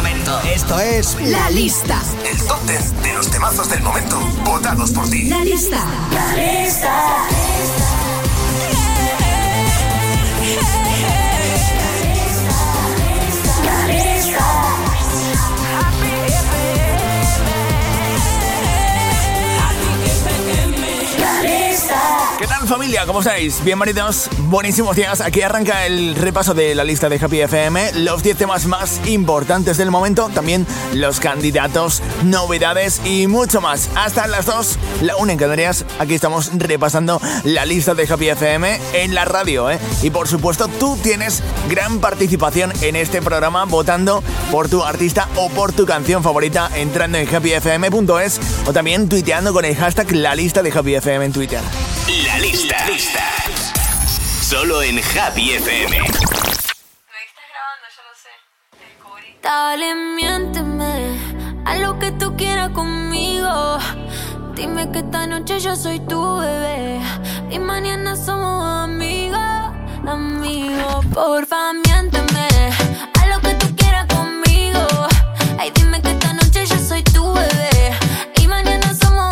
Esto es La Lista. El top de los temazos del momento, votados por ti. La Lista. La lista. ¿Qué tal familia? ¿Cómo estáis? Bienvenidos, buenísimos días. Aquí arranca el repaso de la lista de Happy FM, los 10 temas más importantes del momento, también los candidatos, novedades y mucho más. Hasta las 2, la 1 en Canarias, aquí estamos repasando la lista de Happy FM en la radio. ¿eh? Y por supuesto, tú tienes gran participación en este programa votando por tu artista o por tu canción favorita entrando en happyfm.es o también tuiteando con el hashtag la lista de Happy FM en Twitter. Lista. Lista. Solo en Happy FM. Estás grabando, yo lo sé. Dale, miénteme. A lo que tú quieras conmigo. Dime que esta noche yo soy tu bebé. Y mañana somos amigos. Amigos, porfa, miénteme. A lo que tú quieras conmigo. Ay, dime que esta noche yo soy tu bebé. Y mañana somos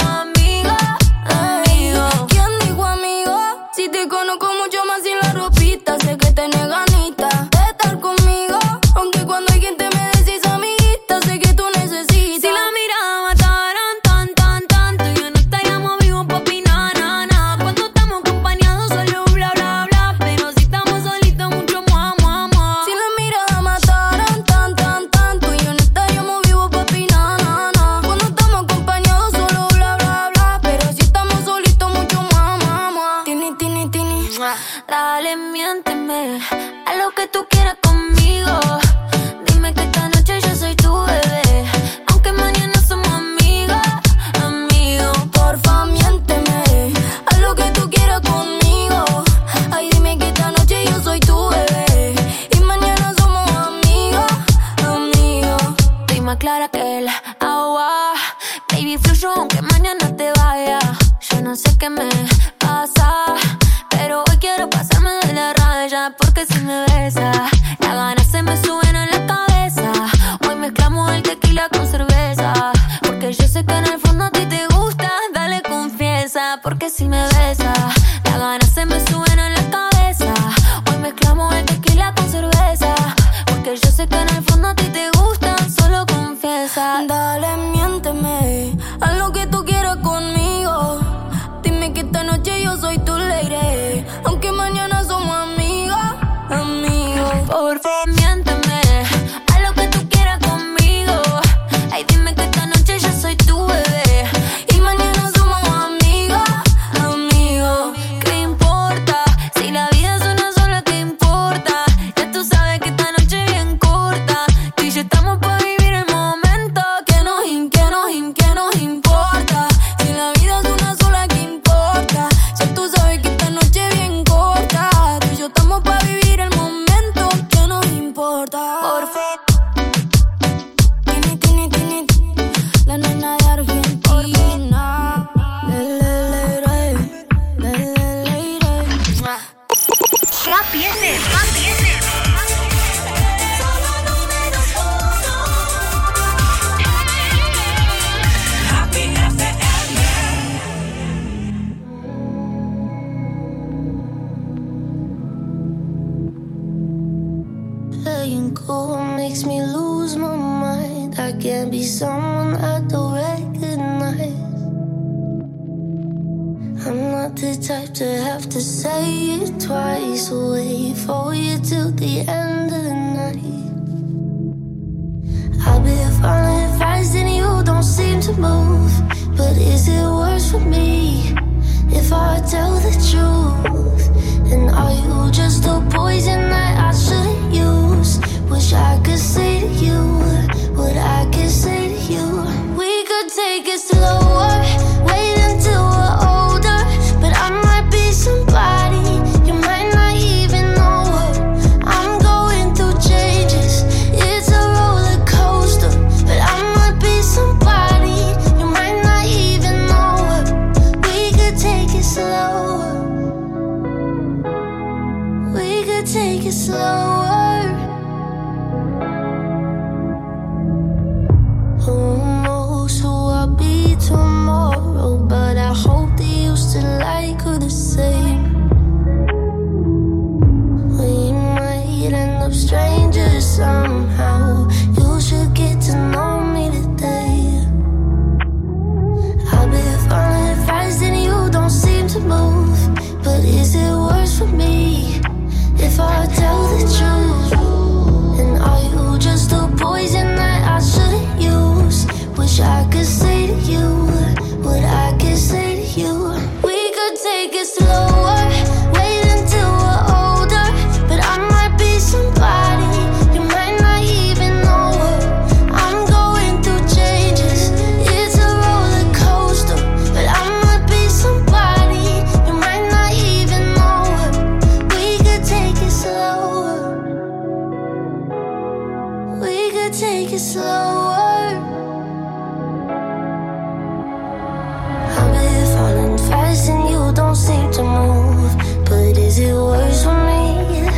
don't seem to move. But is it worse for me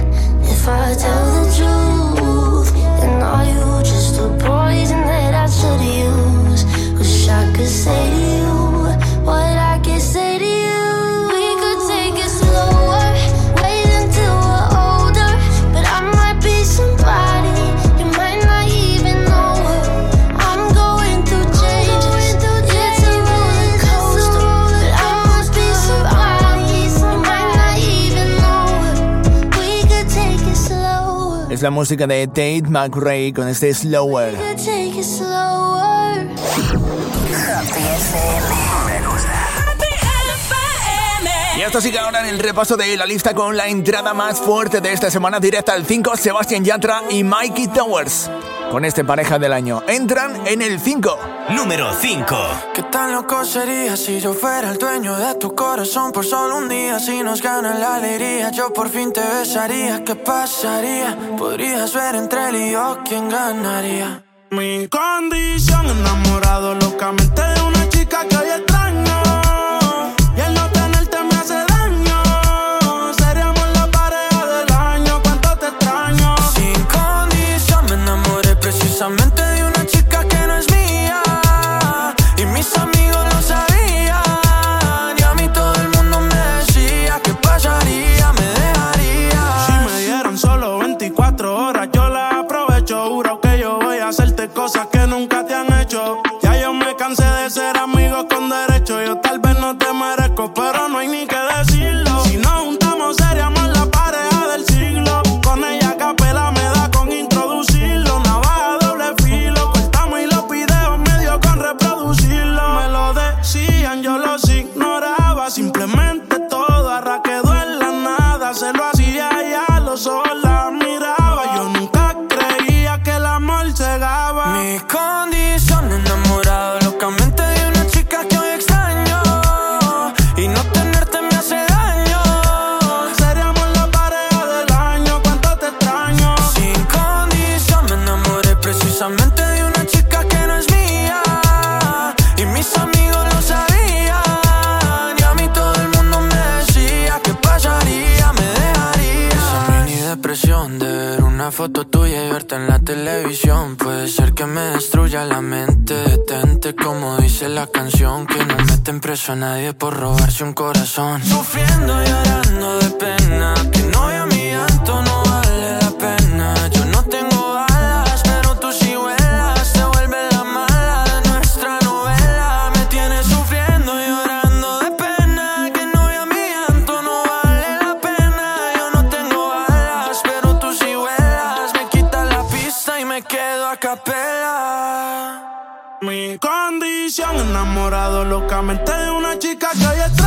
if I tell? es la música de Tate McRae con este Slower. Y esto sigue ahora en el repaso de la lista con la entrada más fuerte de esta semana directa al 5, Sebastián Yatra y Mikey Towers con este pareja del año. Entran en el 5. Número 5. ¿Qué tan loco sería si yo fuera el dueño de tu corazón por solo un día? Si nos gana la alegría, yo por fin te besaría. ¿Qué pasaría? Podrías ver entre él y yo quién ganaría. Mi condición enamorado locamente de una chica que a nadie por robarse un corazón. Sufriendo y llorando de pena enamorado locamente de una chica que hoy está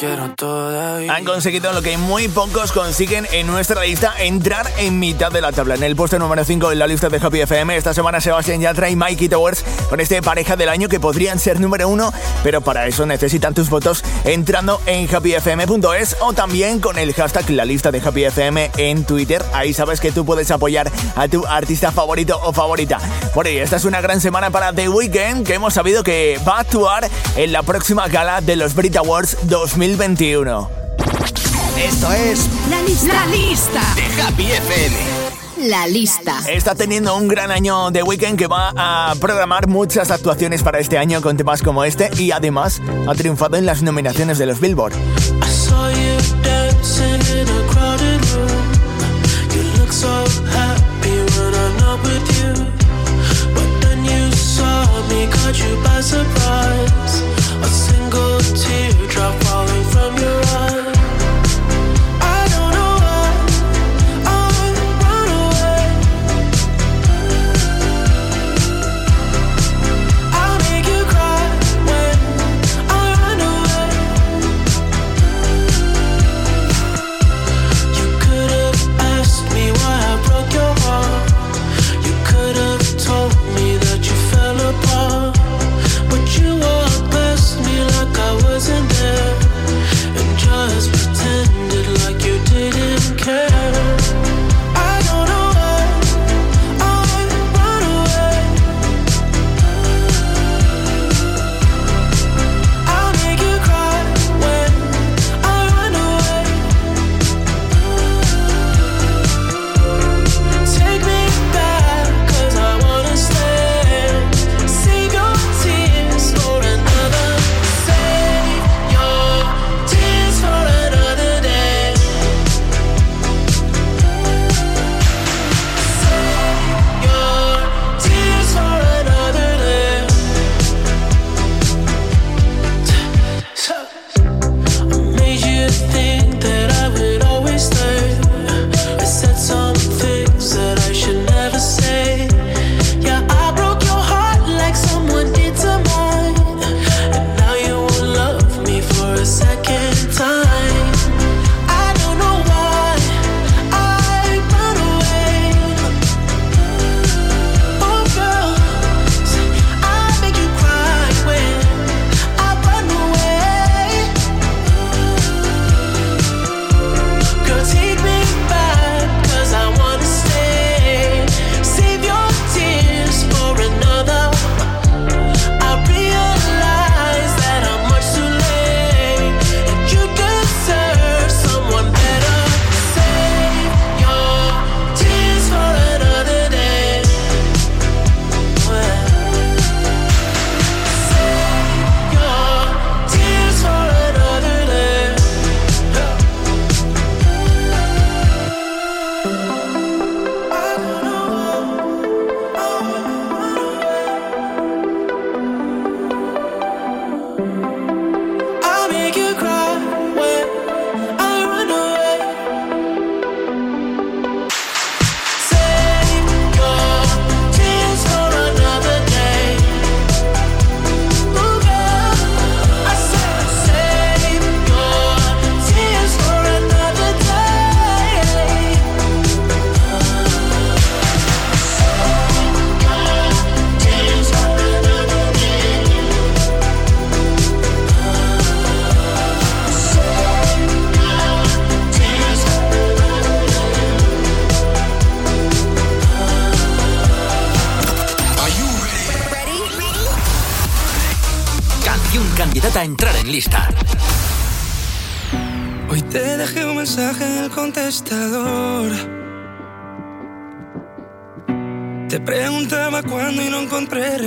Han conseguido lo que muy pocos consiguen en nuestra lista, entrar en mitad de la tabla. En el puesto número 5 en la lista de Happy FM, esta semana Sebastián Yatra y Mikey Towers con este pareja del año que podrían ser número uno, pero para eso necesitan tus votos entrando en happyfm.es o también con el hashtag la lista de Happy FM en Twitter. Ahí sabes que tú puedes apoyar a tu artista favorito o favorita. Por ahí, esta es una gran semana para The Weeknd, que hemos sabido que va a actuar en la próxima gala de los Brit Awards 2021. Esto es la lista, la lista de Happy FM. La lista. Está teniendo un gran año de Weekend que va a programar muchas actuaciones para este año con temas como este y además ha triunfado en las nominaciones de los Billboard.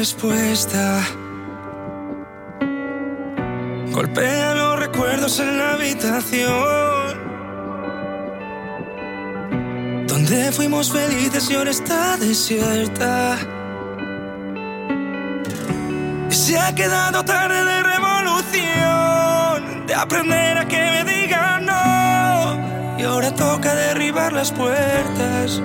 Respuesta. Golpea los recuerdos en la habitación. Donde fuimos felices y ahora está desierta. Y se ha quedado tarde de revolución, de aprender a que no. Y ahora toca derribar las puertas.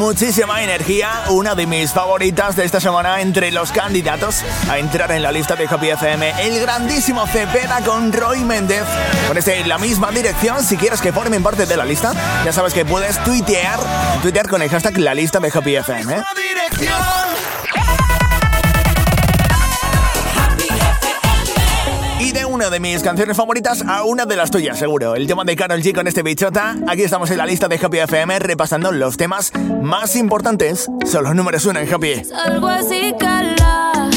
Muchísima energía, una de mis favoritas de esta semana entre los candidatos a entrar en la lista de Happy FM, el grandísimo Cepeda con Roy Méndez. Con este la misma dirección, si quieres que formen parte de la lista, ya sabes que puedes tuitear, tuitear con el hashtag la lista de Happy. Una de mis canciones favoritas a una de las tuyas, seguro. El tema de Carol G con este bichota. Aquí estamos en la lista de Happy FM repasando los temas más importantes. Son los números uno en Happy. Algo así, cala.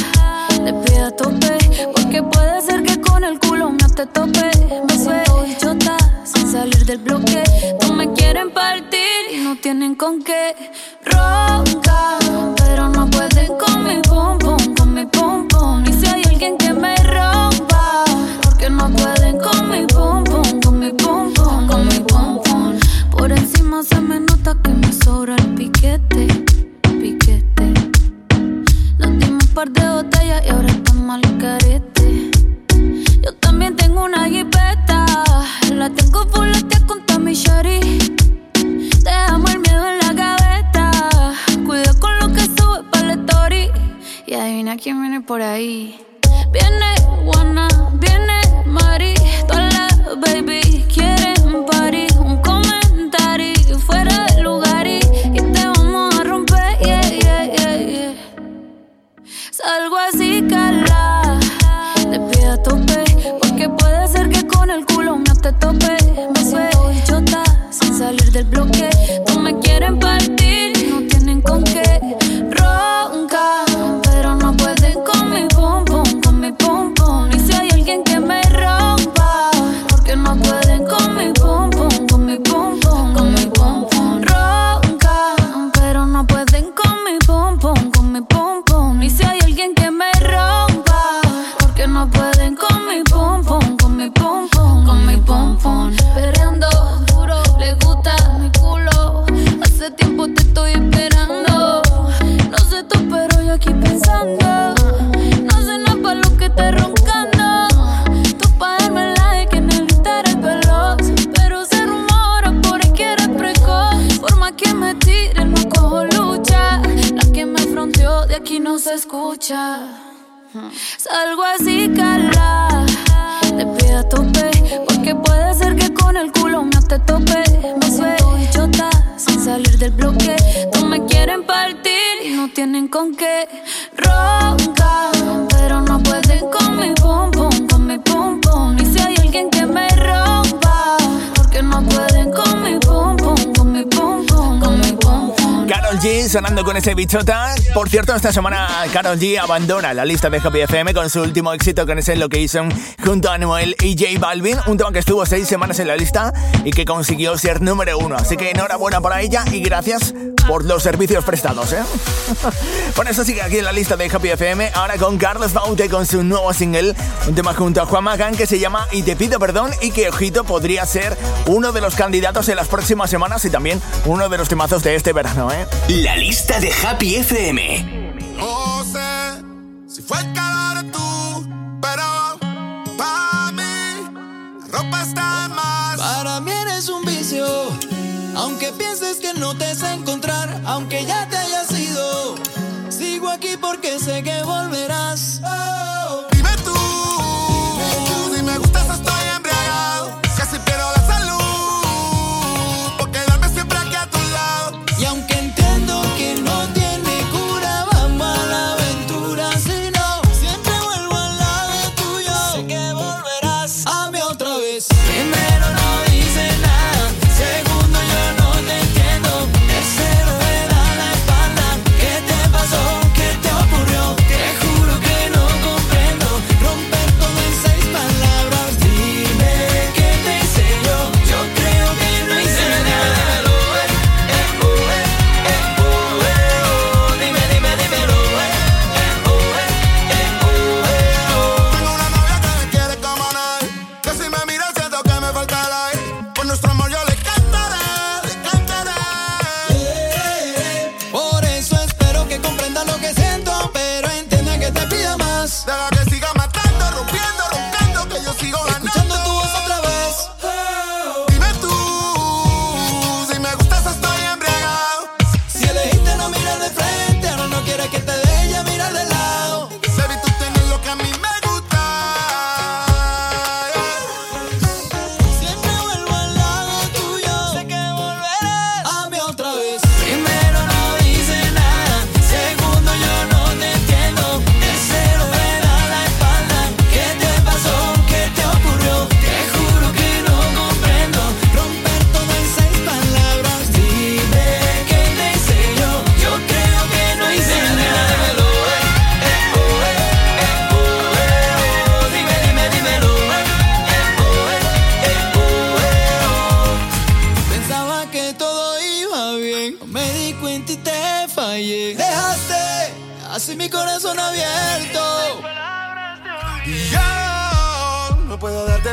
Te pido tope. Porque puede ser que con el culo no te tope. Me suelto bichota sin salir del bloque. No me quieren partir y no tienen con qué. Ronca, pero no pueden con mi pum pum, con mi pum pum. Sobra el piquete, piquete. Nos dimos un par de botellas y ahora estamos al carete. Yo también tengo una jipeta, la tengo fuletea con mi Shari. Dejamos el miedo en la gaveta, cuida con lo que sube para la story. Y adivina quién viene por ahí. Viene Juana, viene Mari, todas las baby Salgo así, cala. Te pido a tope. Porque puede ser que con el culo no te tope. Me suelto chota sin salir del bloque. No me quieren partir y no tienen con qué. Ronca, Sonando con ese bichota. Por cierto, esta semana Carol G abandona la lista de Happy FM con su último éxito con ese Location junto a Noel y J Balvin. Un tema que estuvo seis semanas en la lista y que consiguió ser número uno. Así que enhorabuena para ella y gracias por los servicios prestados, ¿eh? eso sigue aquí en la lista de Happy FM. Ahora con Carlos Baute con su nuevo single. Un tema junto a Juan Magán que se llama Y te pido perdón y que, ojito, podría ser uno de los candidatos en las próximas semanas y también uno de los temazos de este verano, ¿eh? La lista de Happy FM. No sé si fue el calor tú, pero para mí la ropa está más. Para mí eres un vicio, aunque pienses que no te sé encontrar, aunque ya te hayas ido. Sigo aquí porque sé que volverás. Oh.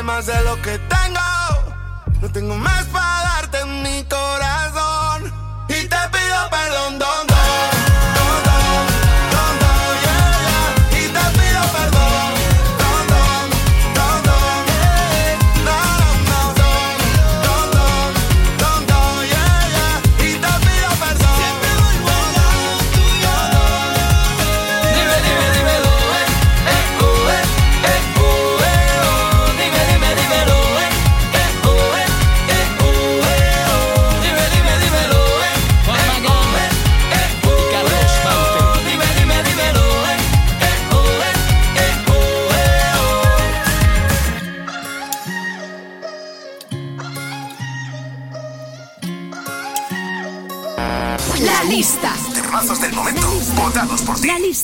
Más de lo que tengo. No tengo más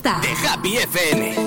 De Happy FM.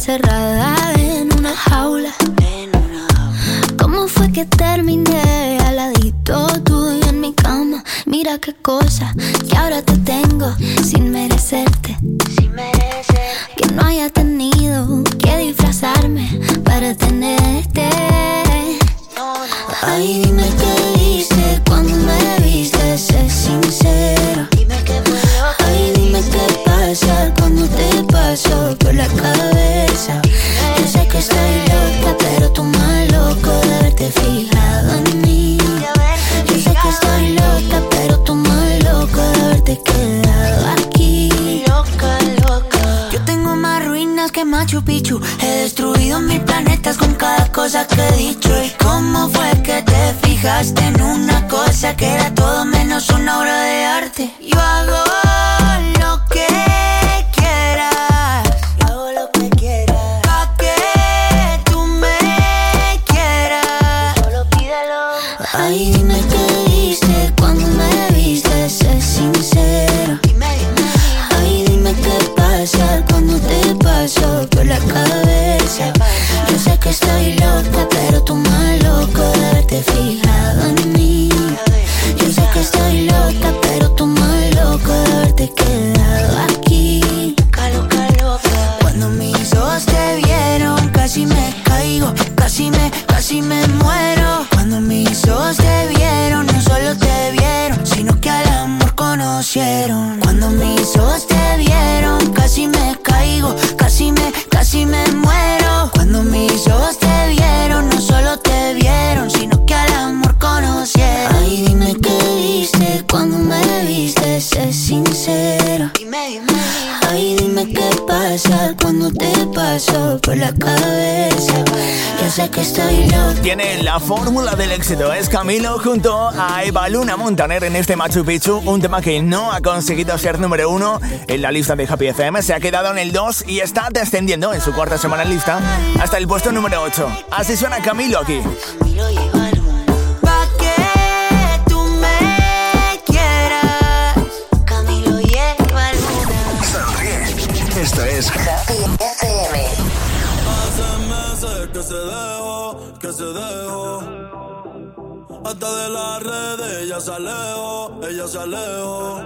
encerrada en una jaula. ¿Cómo fue que terminé al ladito tuyo en mi cama? Mira qué cosa que ahora te que estoy loco. Tiene la fórmula del éxito. Es Camilo junto a Eva Luna Montaner en este Machu Picchu. Un tema que no ha conseguido ser número uno en la lista de Happy FM. Se ha quedado en el 2 y está descendiendo en su cuarta semana en lista hasta el puesto número 8. Así suena Camilo aquí. de las redes, ella se alejó, ella se alejó.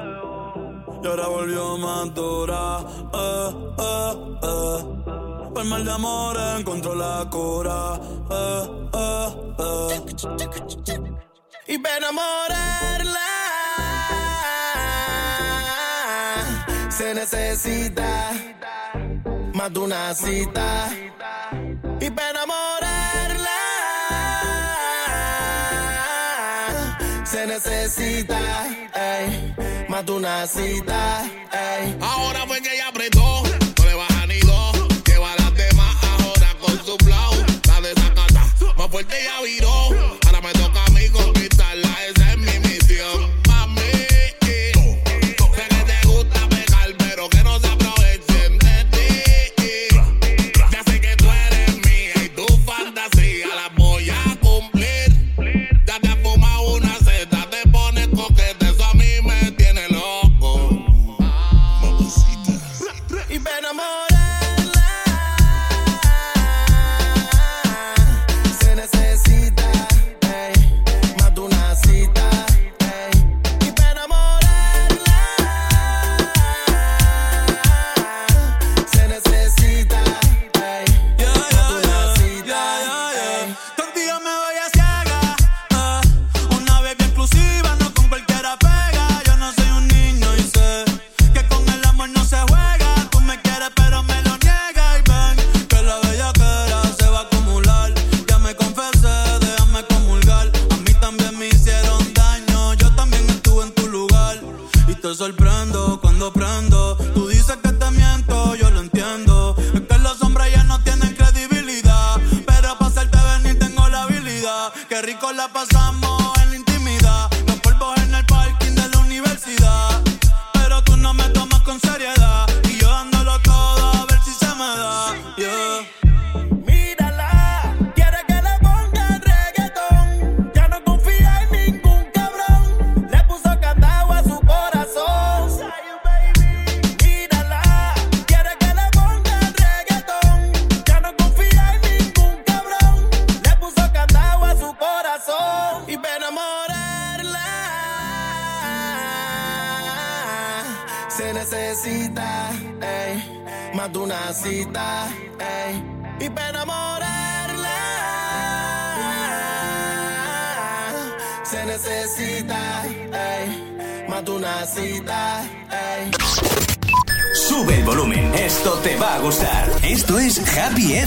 Y ahora volvió más dura, eh, eh, eh. Por mal de amor encontró la cura, eh, eh, eh. Y para enamorarla se necesita más de una cita. Y para enamorarla necesita, ey, más de una cita, ey. Ahora buen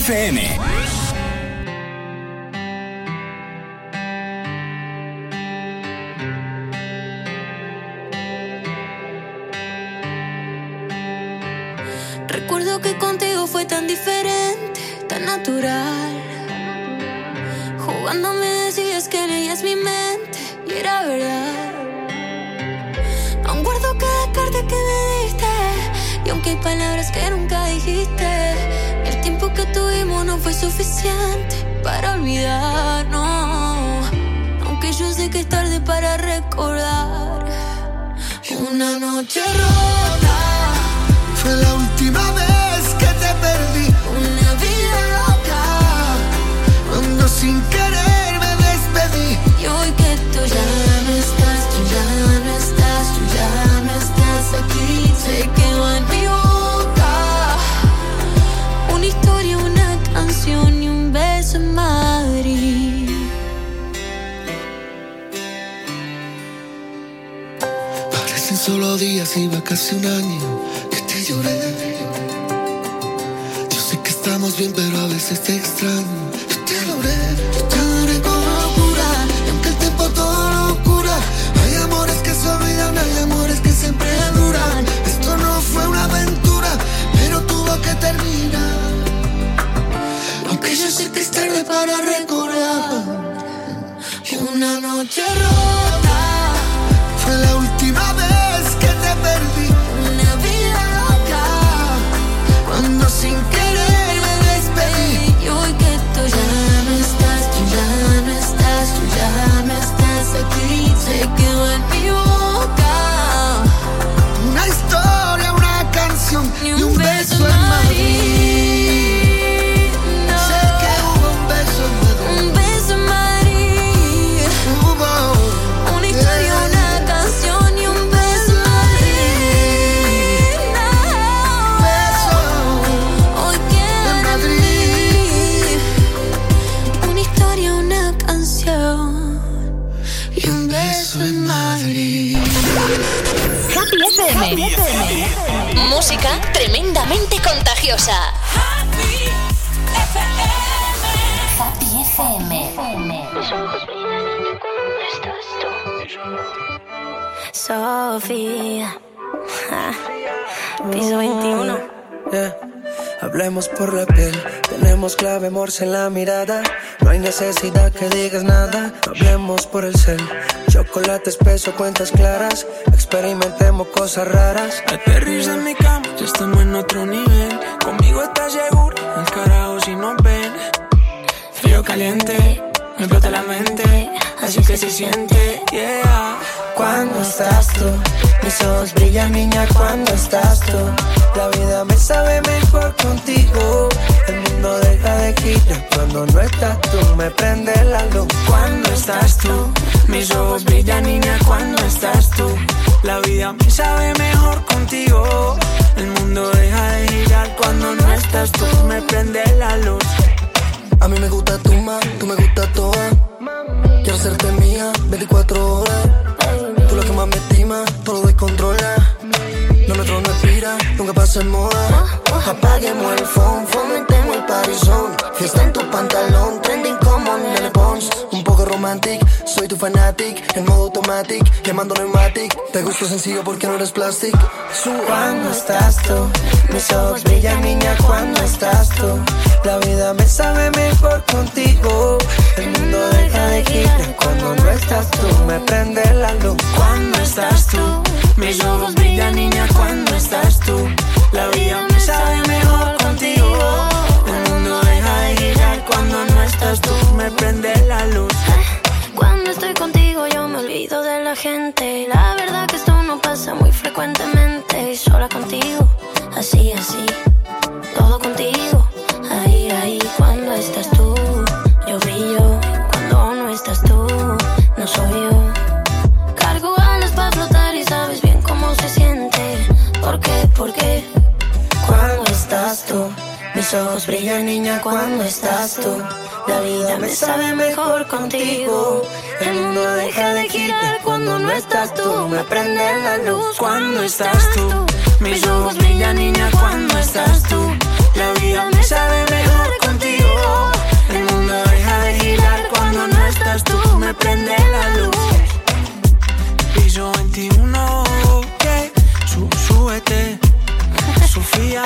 FM. Y va casi tremendamente contagiosa. Happy FM. Sofía. Ja. Piso 21. Yeah. Hablemos por la piel, tenemos clave morse en la mirada. No hay necesidad que digas nada. Hablemos por el cel, chocolate espeso, cuentas claras. Experimentemos cosas raras. Aterriza en mi cama, ya estamos en otro nivel. Conmigo estás seguro, el carajo si nos ven. Frío caliente, me explota la mente. Así que se siente, yeah. Cuando estás tú, mis ojos brillan, niña, cuando estás tú. La vida me sabe mejor contigo. El mundo deja de girar cuando no estás tú. Me prende la luz Cuando estás tú, mis ojos brillan, niña, cuando estás tú. La vida me sabe mejor contigo. El mundo deja de girar cuando no estás tú. Me prende la luz. A mí me gusta tu más, tú me gusta toda. Quiero hacerte mía 24 horas. Tú la que más me estima, todo lo descontrola. No me no expira, nunca pasa en moda. Apaguemos el phone, fomentemos el parizón. Fiesta en tu pantalón, trending como Nene Pons. Un poco romantic, soy tu fanatic. En modo automatic, quemando pneumatic. Te gusto sencillo porque no eres plastic. Cuando estás tú, mis ojos brillan, niña, cuando estás tú. La vida me sabe mejor contigo. El mundo deja de girar cuando no estás tú. Me prende la luz Cuando estás tú, mis ojos brillan, niña, cuando estás tú. La vida me sabe mejor contigo. El mundo deja de girar cuando no estás tú. Me prende la luz. Cuando estoy contigo yo me olvido de la gente. La verdad que esto no pasa muy frecuentemente. Sola contigo, así, así. Mis ojos brillan, niña, cuando estás tú. La vida me sabe mejor contigo. El mundo deja de girar cuando no estás tú. Me prende la luz Cuando estás tú, mis ojos brillan, niña, cuando estás tú. La vida me sabe mejor contigo. El mundo deja de girar cuando no estás tú. Me prende la luz. Piso 21, yeah. Sú- súbete, Sofía.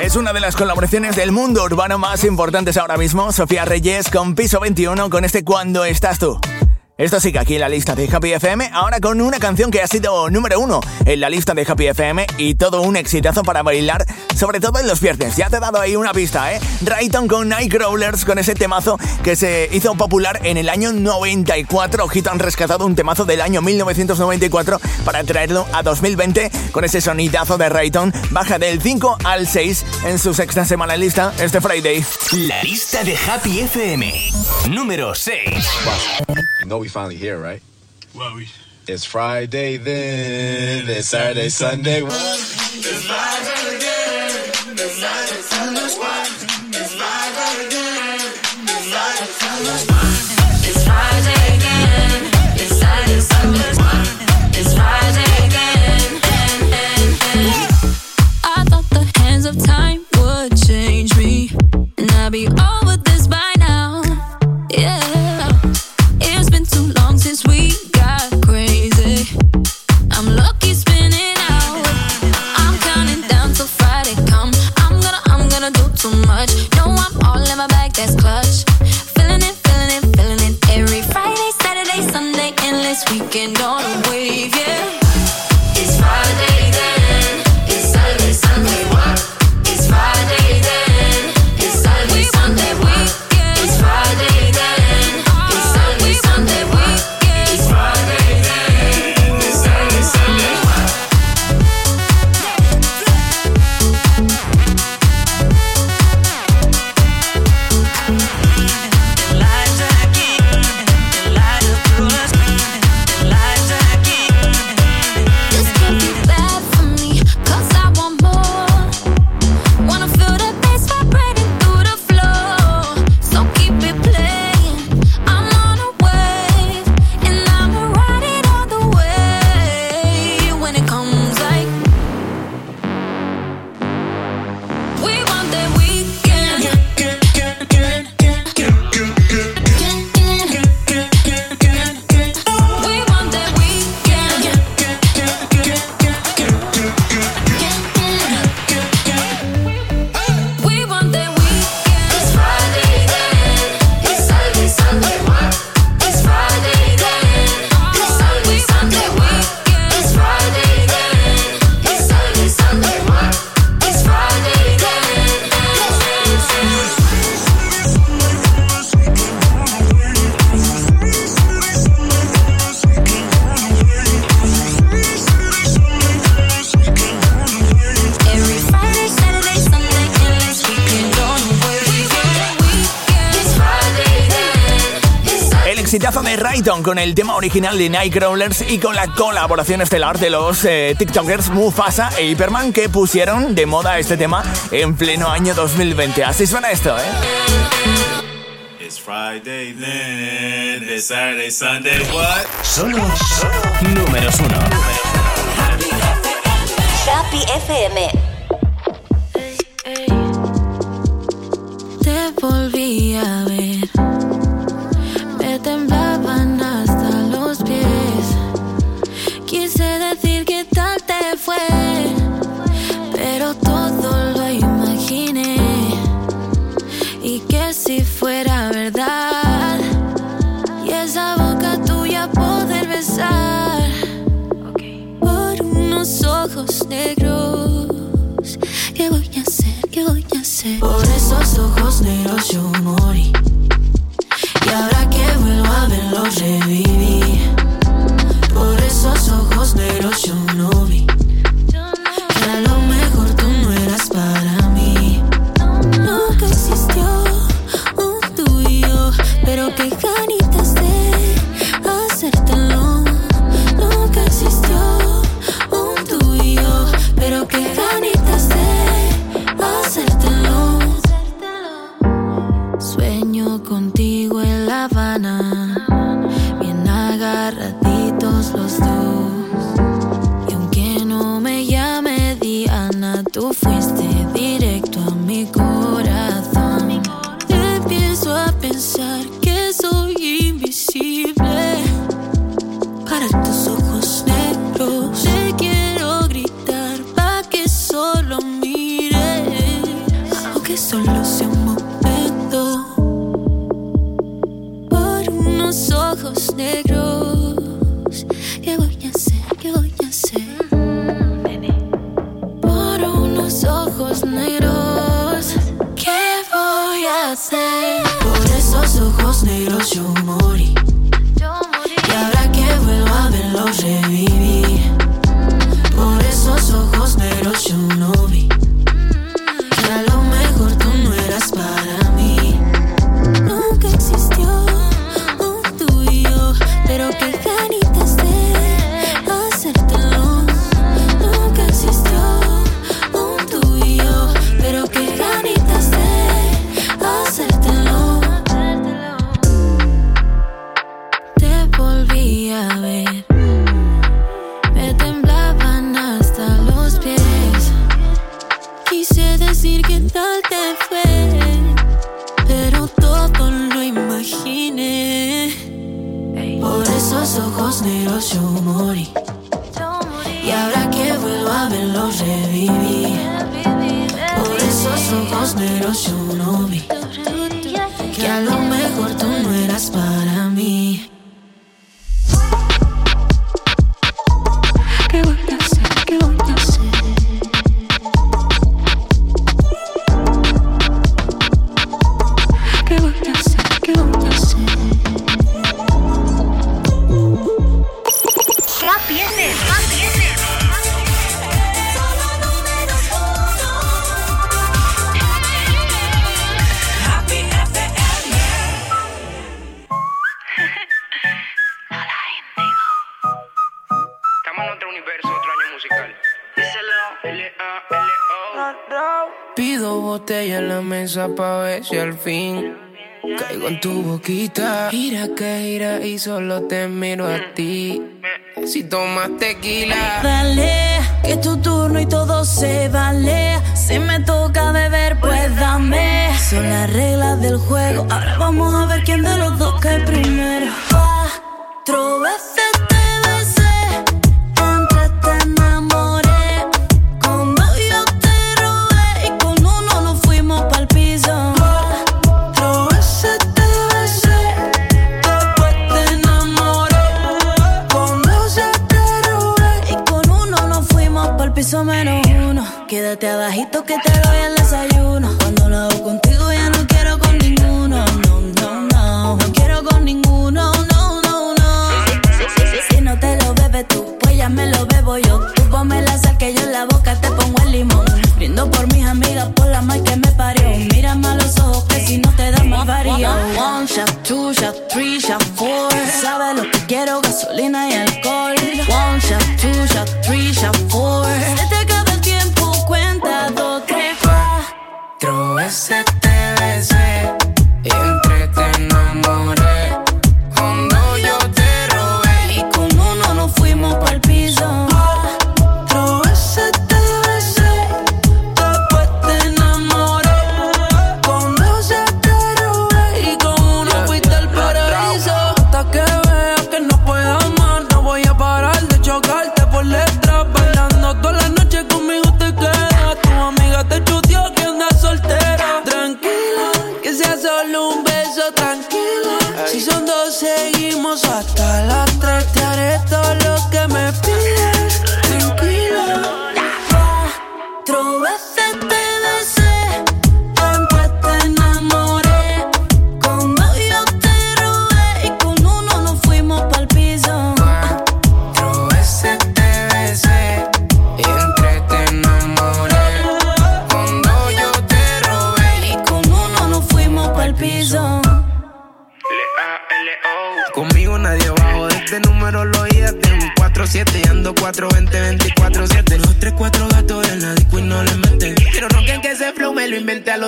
Es una de las colaboraciones del mundo urbano más importantes ahora mismo, Sofía Reyes con Piso 21 con este Cuando estás tú. Esto sigue aquí en la lista de Happy FM, ahora con una canción que ha sido número uno en la lista de Happy FM y todo un exitazo para bailar, sobre todo en los viernes. Ya te he dado ahí una pista, ¿eh? Rayton con Nightcrawlers, con ese temazo que se hizo popular en el año 94. Ojito, han rescatado un temazo del año 1994 para traerlo a 2020 con ese sonidazo de Rayton. Baja del 5 al 6 en su sexta semana en lista este Friday. La lista de Happy FM, número 6. We finally here, right? Well, we. It's Friday then. It's Saturday, Sunday. It's Friday again. It's Friday, Sunday. It's Friday again. It's Friday, Sunday. It's Friday again. It's Saturday, Sunday. It's Friday again. I thought the hands of time would change me, and I'd be over exitazo de Rayton con el tema original de Nightcrawlers y con la colaboración estelar de los eh, TikTokers Mufasa e Hyperman que pusieron de moda este tema en pleno año 2020. Así suena esto, ¿eh? It's Friday then. It's Saturday, Sunday, what? Solo, solo números uno. Happy FM. Te volví a ver, negros. ¿Qué voy a hacer? ¿Qué voy a hacer? Por esos ojos negros yo morí. Y ahora que vuelvo a verlos reviví. Por esos ojos negros yo no vi. negros yo morí. Y ahora que vuelvo a verlos reviví. Por esos ojos negros yo no vi. Que a lo mejor tú no eras para mí. si al fin caigo en tu boquita. Gira que gira y solo te miro a ti. Si tomas tequila, dale, que es tu turno y todo se vale. Si me toca beber, pues dame. Son las reglas del juego. Ahora vamos a ver quién de los dos cae primero. Cuatro veces piso menos uno. Quédate abajito que te doy el desayuno. Cuando lo hago contigo ya no quiero con ninguno. No, no, no. No quiero con ninguno. No, no, no. Si, no te lo bebes tú, pues ya me lo bebo yo. Tú ponme la sal que yo en la boca te pongo el limón. Brindo por mis amigas, por la mal que me parió. Mírame a los ojos que si no te da más varío. One shot, two shot, three shot, four. Sabes lo que quiero, gasolina y alcohol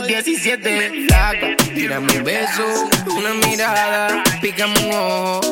17. Flaca, tírame un beso, una mirada, pícame un ojo